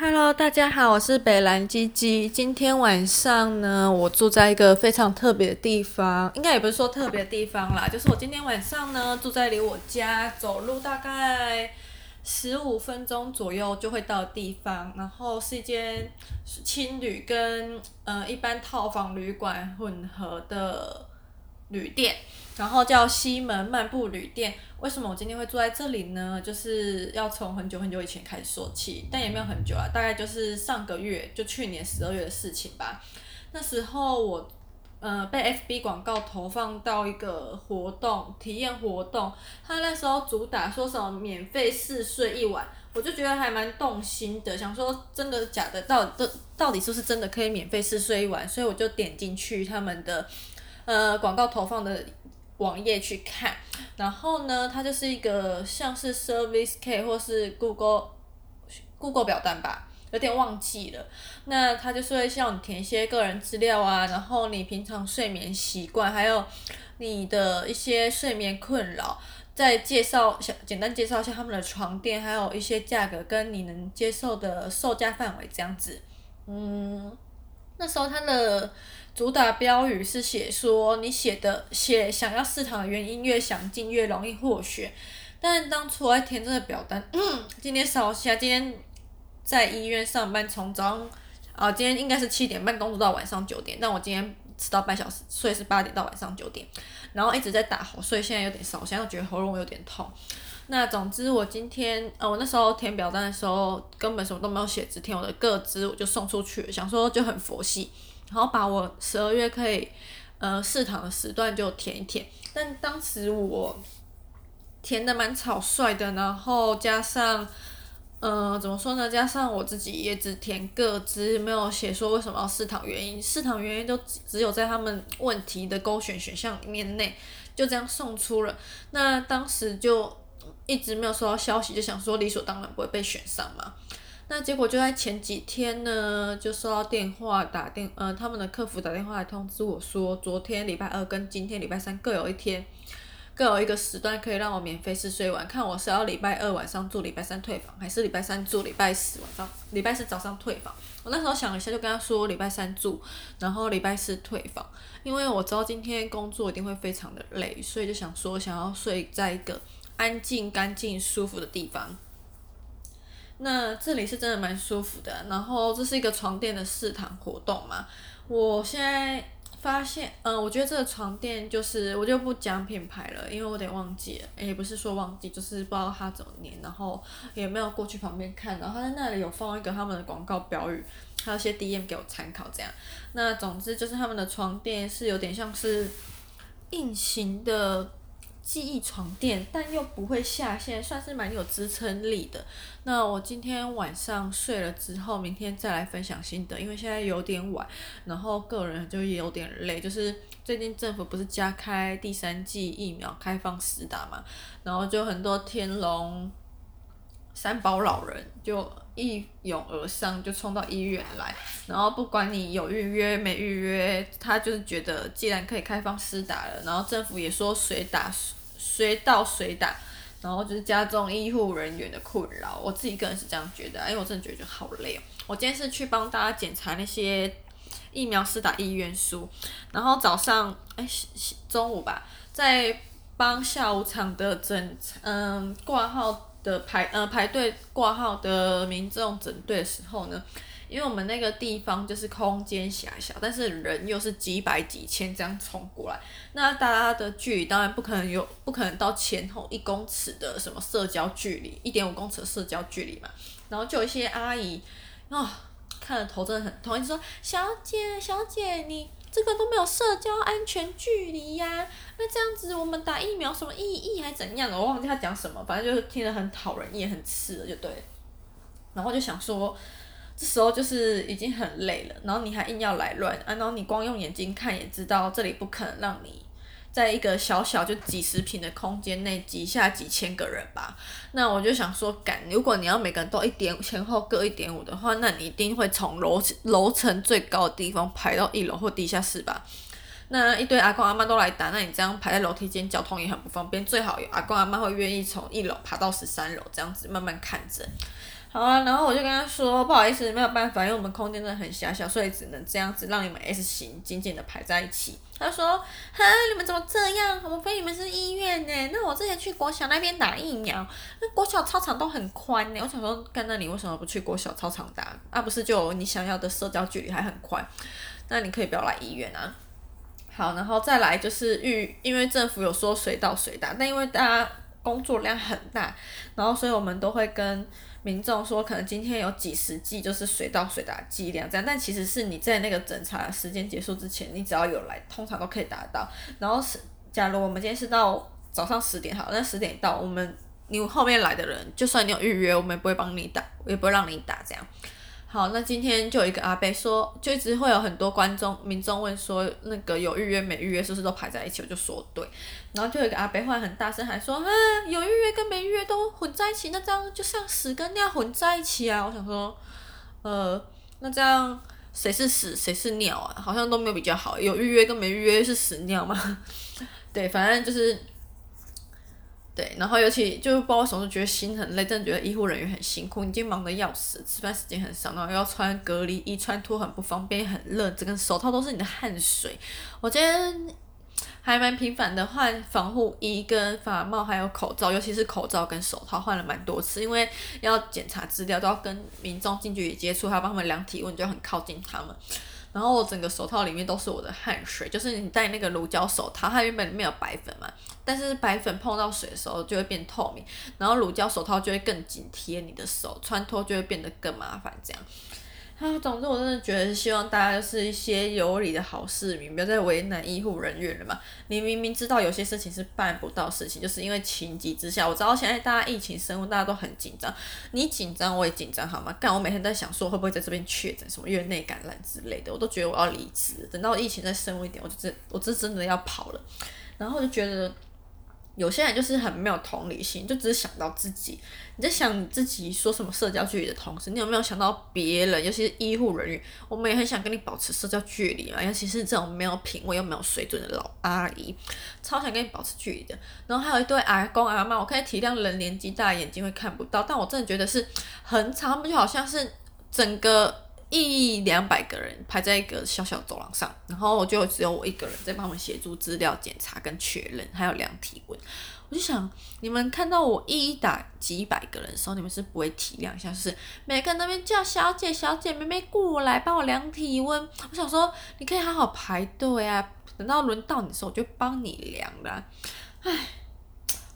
Hello，大家好，我是北兰鸡鸡。今天晚上呢，我住在一个非常特别的地方，应该也不是说特别的地方啦，就是我今天晚上呢，住在离我家走路大概十五分钟左右就会到的地方，然后是一间青旅跟呃一般套房旅馆混合的旅店，然后叫西门漫步旅店。为什么我今天会住在这里呢？就是要从很久很久以前开始说起，但也没有很久啊，大概就是上个月，就去年十二月的事情吧。那时候我呃被 FB 广告投放到一个活动体验活动，他那时候主打说什么免费试睡一晚，我就觉得还蛮动心的，想说真的假的，到底到底是不是真的可以免费试睡一晚？所以我就点进去他们的呃广告投放的。网页去看，然后呢，它就是一个像是 Service K 或是 Google Google 表单吧，有点忘记了。那它就是会向你填一些个人资料啊，然后你平常睡眠习惯，还有你的一些睡眠困扰，再介绍小简单介绍一下他们的床垫，还有一些价格跟你能接受的售价范围这样子。嗯，那时候它的。主打标语是写说你写的写想要试躺的原因越详尽越容易获选，但当初我在填这个表单，嗯，今天扫下，今天在医院上班，从早上啊，今天应该是七点半工作到晚上九点，但我今天迟到半小时，所以是八点到晚上九点，然后一直在打呼，所以现在有点烧，现在觉得喉咙有点痛。那总之我今天呃，我那时候填表单的时候根本什么都没有写，只填我的个资，我就送出去了，想说就很佛系。然后把我十二月可以呃试躺的时段就填一填，但当时我填的蛮草率的，然后加上呃怎么说呢？加上我自己也只填个资，没有写说为什么要试躺原因，试躺原因都只有在他们问题的勾选选项里面内，就这样送出了。那当时就一直没有收到消息，就想说理所当然不会被选上嘛。那结果就在前几天呢，就收到电话打电，呃，他们的客服打电话来通知我说，昨天礼拜二跟今天礼拜三各有一天，各有一个时段可以让我免费试睡完，看我是要礼拜二晚上住，礼拜三退房，还是礼拜三住，礼拜四晚上，礼拜四早上退房。我那时候想了一下，就跟他说礼拜三住，然后礼拜四退房，因为我知道今天工作一定会非常的累，所以就想说想要睡在一个安静、干净、舒服的地方。那这里是真的蛮舒服的，然后这是一个床垫的试躺活动嘛。我现在发现，嗯，我觉得这个床垫就是我就不讲品牌了，因为我得忘记了，也不是说忘记，就是不知道它怎么念，然后也没有过去旁边看，然后他在那里有放一个他们的广告标语，还有些 DM 给我参考这样。那总之就是他们的床垫是有点像是硬型的。记忆床垫，但又不会下陷，算是蛮有支撑力的。那我今天晚上睡了之后，明天再来分享心得，因为现在有点晚，然后个人就也有点累。就是最近政府不是加开第三季疫苗开放施打嘛，然后就很多天龙三宝老人就一拥而上，就冲到医院来，然后不管你有预约没预约，他就是觉得既然可以开放施打了，然后政府也说随打。随到随打，然后就是加重医护人员的困扰。我自己个人是这样觉得，因为我真的觉得好累哦。我今天是去帮大家检查那些疫苗施打意愿书，然后早上哎中午吧，在帮下午场的诊嗯挂号的排呃排队挂号的民众诊队的时候呢。因为我们那个地方就是空间狭小，但是人又是几百几千这样冲过来，那大家的距离当然不可能有，不可能到前后一公尺的什么社交距离，一点五公尺的社交距离嘛。然后就有一些阿姨啊、看了头真的很痛，一直说：“小姐，小姐，你这个都没有社交安全距离呀、那这样子我们打疫苗什么意义还怎样？”我忘记他讲什么，反正就是听得很讨人厌，很刺的，就对。然后就想说。这时候就是已经很累了，然后你还硬要来乱啊！然后你光用眼睛看也知道，这里不可能让你在一个小小就几十平的空间内挤下几千个人吧？那我就想说，干，如果你要每个人都一点前后各一点五的话，那你一定会从楼楼层最高的地方排到一楼或地下室吧？那一堆阿公阿妈都来打，那你这样排在楼梯间，交通也很不方便。最好有阿公阿妈会愿意从一楼爬到十三楼，这样子慢慢看诊。好啊，然后我就跟他说，不好意思，没有办法，因为我们空间真的很狭小，所以只能这样子让你们 S 型紧紧的排在一起。他说，哈，你们怎么这样？我们非你们是医院呢。那我之前去国小那边打疫苗，那国小操场都很宽呢。我想说，干，那你为什么不去国小操场打？啊，不是就你想要的社交距离还很宽？那你可以不要来医院啊。好，然后再来就是预，因为政府有说随到随打，但因为大家工作量很大，然后所以我们都会跟。民众说，可能今天有几十剂，就是随到随打剂量这样，但其实是你在那个诊查时间结束之前，你只要有来，通常都可以打到。然后是，假如我们今天是到早上十点好，那十点到，我们你后面来的人，就算你有预约，我们也不会帮你打，也不会让你打这样。好，那今天就有一个阿伯说，就一直会有很多观众、民众问说，那个有预约没预约，是不是都排在一起？我就说对，然后就有一个阿伯会很大声还说，嗯，有预约跟没预约都混在一起，那这样就像屎跟尿混在一起啊！我想说，呃，那这样谁是屎谁是尿啊？好像都没有比较好，有预约跟没预约是屎尿吗？对，反正就是。对，然后尤其就包括什么时觉得心很累，真的觉得医护人员很辛苦，已经忙得要死，吃饭时间很少，然后又要穿隔离衣，穿脱很不方便，很热，整个手套都是你的汗水。我今天还蛮频繁的换防护衣、跟发帽，还有口罩，尤其是口罩跟手套换了蛮多次，因为要检查资料，都要跟民众近距离接触，还要帮他们量体温，就很靠近他们。然后我整个手套里面都是我的汗水，就是你戴那个乳胶手套，它原本里面有白粉嘛，但是白粉碰到水的时候就会变透明，然后乳胶手套就会更紧贴你的手，穿脱就会变得更麻烦，这样。啊，总之我真的觉得希望大家就是一些有理的好市民，不要再为难医护人员了嘛。你明明知道有些事情是办不到事情，就是因为情急之下。我知道现在大家疫情升温，大家都很紧张，你紧张我也紧张，好吗？干，我每天都在想说会不会在这边确诊什么院内感染之类的，我都觉得我要离职。等到疫情再升温一点，我就真我这真的要跑了。然后就觉得。有些人就是很没有同理心，就只是想到自己。你在想你自己说什么社交距离的同时，你有没有想到别人？尤其是医护人员，我们也很想跟你保持社交距离嘛。尤其是这种没有品味又没有水准的老阿姨，超想跟你保持距离的。然后还有一对阿公阿妈，我可以体谅人年纪大，眼睛会看不到，但我真的觉得是很长，他们就好像是整个。一两百个人排在一个小小走廊上，然后就只有我一个人在帮我们协助资料检查跟确认，还有量体温。我就想，你们看到我一一打几百个人的时候，你们是不会体谅一下，就是每个人那边叫小姐、小姐、妹妹过来帮我量体温。我想说，你可以好好排队啊，等到轮到你的时候，我就帮你量了。唉。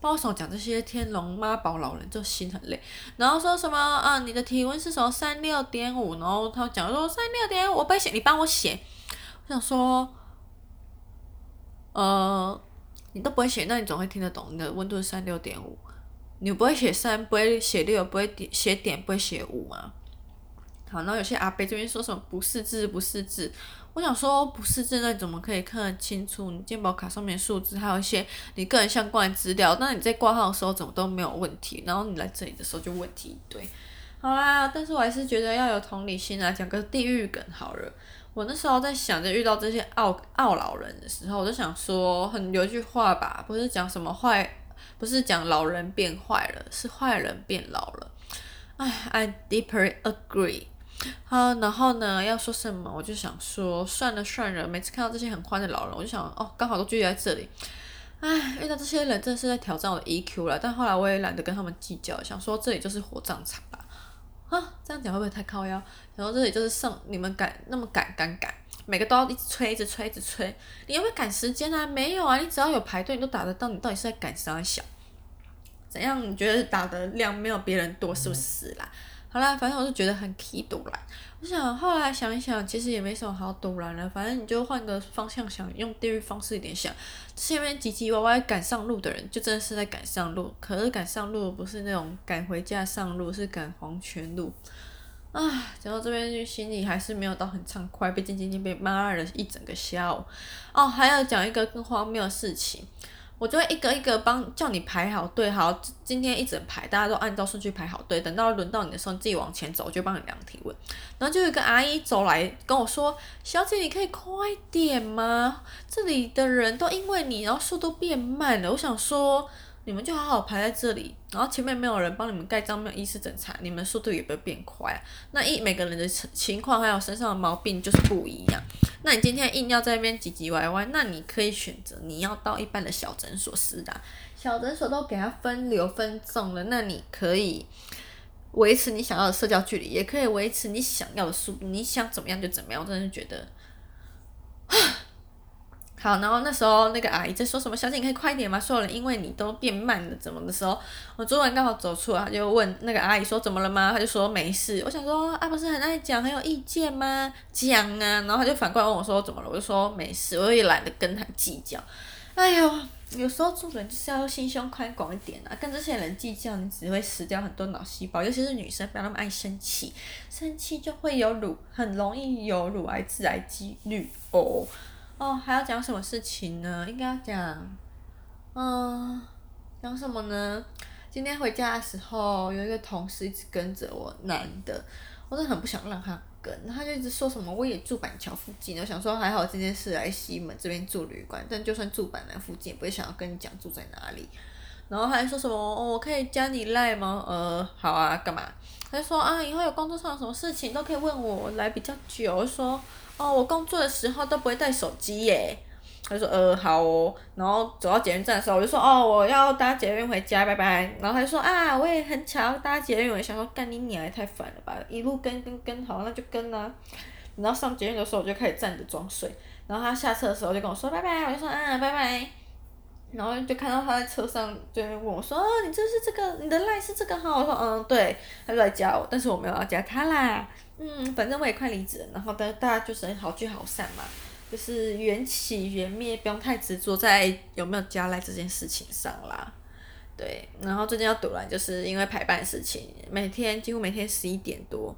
帮我手讲这些天龙妈宝老人就心很累，然后说什么啊？你的体温是什么三六点五？然后他讲说三六点五，我不会写，你帮我写。我想说，呃，你都不会写，那你总会听得懂。你的温度是三六点五，你不会写三，不会写六，不会写点，不会写五吗？好，然后有些阿伯这边说什么不识字，不识字。我想说，不识字，那你怎么可以看得清楚你健保卡上面数字，还有一些你个人相关的资料？那你在挂号的时候怎么都没有问题，然后你来这里的时候就问题一堆。好啦，但是我还是觉得要有同理心啊，讲个地狱梗好了。我那时候在想着遇到这些奥奥老人的时候，我就想说，很有一句话吧，不是讲什么坏，不是讲老人变坏了，是坏人变老了。哎，I deeply agree。好，然后呢，要说什么？我就想说，算了算了。每次看到这些很欢的老人，我就想，哦，刚好都聚集在这里。唉，遇到这些人真的是在挑战我的 EQ 了。但后来我也懒得跟他们计较，想说这里就是火葬场吧。啊，这样讲会不会太靠腰？然后这里就是上你们赶那么赶赶赶，每个都要一直催，一直催，一直催。你有没有赶时间啊？没有啊，你只要有排队，你都打得到。你到底是在赶啥小？怎样？你觉得打的量没有别人多，是不是啦？好啦，反正我就觉得很气堵啦。我想后来想一想，其实也没什么好堵拦的。反正你就换个方向想，用地狱方式一点想。前面唧唧歪歪赶上路的人，就真的是在赶上路。可是赶上路不是那种赶回家上路，是赶黄泉路。唉，讲到这边就心里还是没有到很畅快，毕竟今天被骂了一整个下午。哦，还要讲一个更荒谬的事情。我就会一个一个帮叫你排好队，好，今天一整排大家都按照顺序排好队，等到轮到你的时候，你自己往前走，我就帮你量体温。然后就有一个阿姨走来跟我说：“小姐，你可以快点吗？这里的人都因为你，然后速度变慢了。”我想说，你们就好好排在这里，然后前面没有人帮你们盖章，没有医师诊查，你们速度也不会变快啊。那一每个人的情况还有身上的毛病就是不一样。那你今天硬要在那边唧唧歪歪，那你可以选择你要到一般的小诊所施打，小诊所都给他分流分重了，那你可以维持你想要的社交距离，也可以维持你想要的速度，你想怎么样就怎么样。我真的觉得。好，然后那时候那个阿姨在说什么？小姐，你可以快一点吗？所有人因为你都变慢了，怎么的时候，我昨晚刚好走出来，他就问那个阿姨说怎么了吗？他就说没事。我想说啊，不是很爱讲，很有意见吗？讲啊，然后他就反过来问我说怎么了？我就说没事，我也懒得跟他计较。哎呦，有时候做人就是要心胸宽广一点啊，跟这些人计较，你只会死掉很多脑细胞。尤其是女生，不要那么爱生气，生气就会有乳，很容易有乳癌致癌几率哦。哦，还要讲什么事情呢？应该要讲，嗯，讲什么呢？今天回家的时候，有一个同事一直跟着我，男的，我真的很不想让他跟，他就一直说什么我也住板桥附近，我想说还好今天是来西门这边住旅馆，但就算住板南附近，也不会想要跟你讲住在哪里。然后还说什么，哦，我可以加你赖吗？呃，好啊，干嘛？他就说啊，以后有工作上有什么事情都可以问我，我来比较久，我说。哦，我工作的时候都不会带手机耶。他说呃好哦，然后走到捷运站的时候，我就说哦我要搭捷运回家，拜拜。然后他就说啊我也很巧搭捷运，我想说干你娘也太烦了吧，一路跟跟跟好那就跟啊。然后上捷运的时候我就开始站着装睡，然后他下车的时候就跟我说拜拜，我就说啊拜拜。然后就看到他在车上就问我说哦你这是这个你的赖是这个号？我说嗯对，他就来加我，但是我没有要加他啦。嗯，反正我也快离职了，然后大大家就是好聚好散嘛，就是缘起缘灭，不用太执着在有没有加赖这件事情上啦。对，然后最近要堵了，就是因为排班的事情，每天几乎每天十一点多，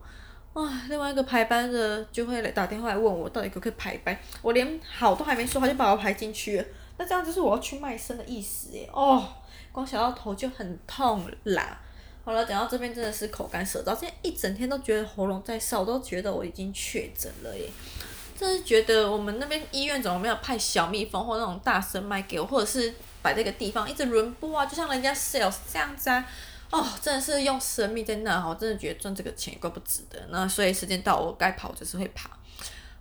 哇，另外一个排班的就会来打电话来问我到底可不可以排班，我连好都还没说他就把我排进去了，那这样就是我要去卖身的意思耶，哦，光想到头就很痛啦。好了，讲到这边真的是口干舌燥，今天一整天都觉得喉咙在烧，我都觉得我已经确诊了耶！真是觉得我们那边医院怎么没有派小蜜蜂或那种大声麦给我，或者是摆这个地方一直轮播啊，就像人家 sales 这样子啊！哦，真的是用生命在那，我真的觉得赚这个钱也怪不值得。那所以时间到，我该跑就是会跑。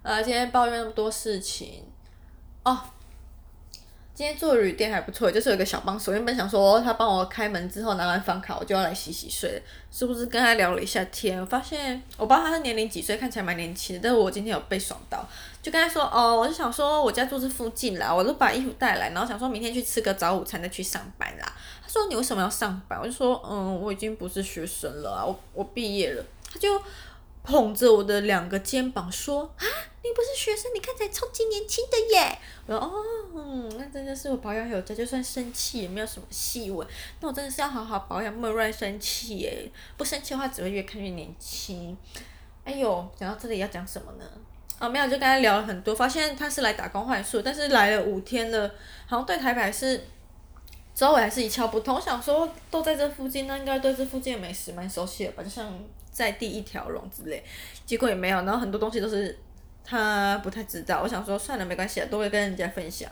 呃，今天抱怨那么多事情，哦。今天做旅店还不错，就是有个小帮手。原本想说他帮我开门之后拿完房卡，我就要来洗洗睡。是不是跟他聊了一下天，发现我不知道他的年龄几岁，看起来蛮年轻的。但是我今天有被爽到，就跟他说哦，我就想说我家住这附近啦，我都把衣服带来，然后想说明天去吃个早午餐再去上班啦。他说你为什么要上班？我就说嗯，我已经不是学生了啊，我我毕业了。他就。捧着我的两个肩膀说：“啊，你不是学生，你看起来超级年轻的耶！”我说：“哦，嗯，那真的是我保养有加，就算生气也没有什么细纹。那我真的是要好好保养，莫乱生气耶！不生气的话，只会越看越年轻。”哎呦，讲到这里要讲什么呢？哦，没有，就跟他聊了很多，发现他是来打工换宿，但是来了五天了，好像对台北是周围还是一窍不通。我想说，都在这附近，那应该对这附近的美食蛮熟悉的吧？就像。在第一条龙之类，结果也没有，然后很多东西都是他不太知道。我想说算了，没关系啊，都会跟人家分享，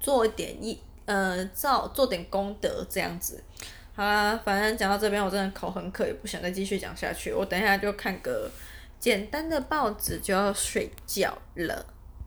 做一点一呃造做点功德这样子。好啦，反正讲到这边，我真的口很渴，也不想再继续讲下去。我等一下就看个简单的报纸就要睡觉了。